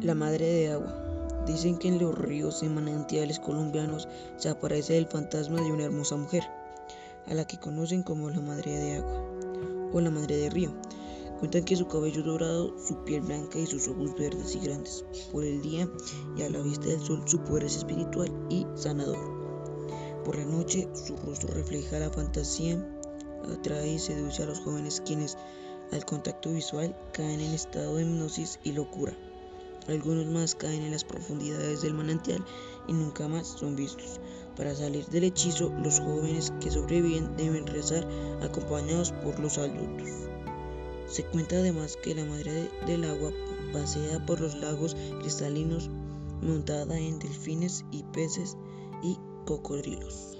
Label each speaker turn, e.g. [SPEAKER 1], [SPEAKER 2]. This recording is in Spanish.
[SPEAKER 1] La madre de agua. Dicen que en los ríos y manantiales colombianos se aparece el fantasma de una hermosa mujer, a la que conocen como la madre de agua o la madre de río. Cuentan que su cabello dorado, su piel blanca y sus ojos verdes y grandes. Por el día y a la vista del sol su poder es espiritual y sanador. Por la noche su rostro refleja la fantasía, atrae y seduce a los jóvenes quienes al contacto visual caen en estado de hipnosis y locura. Algunos más caen en las profundidades del manantial y nunca más son vistos. Para salir del hechizo, los jóvenes que sobreviven deben rezar acompañados por los adultos. Se cuenta además que la madre del agua pasea por los lagos cristalinos montada en delfines y peces y cocodrilos.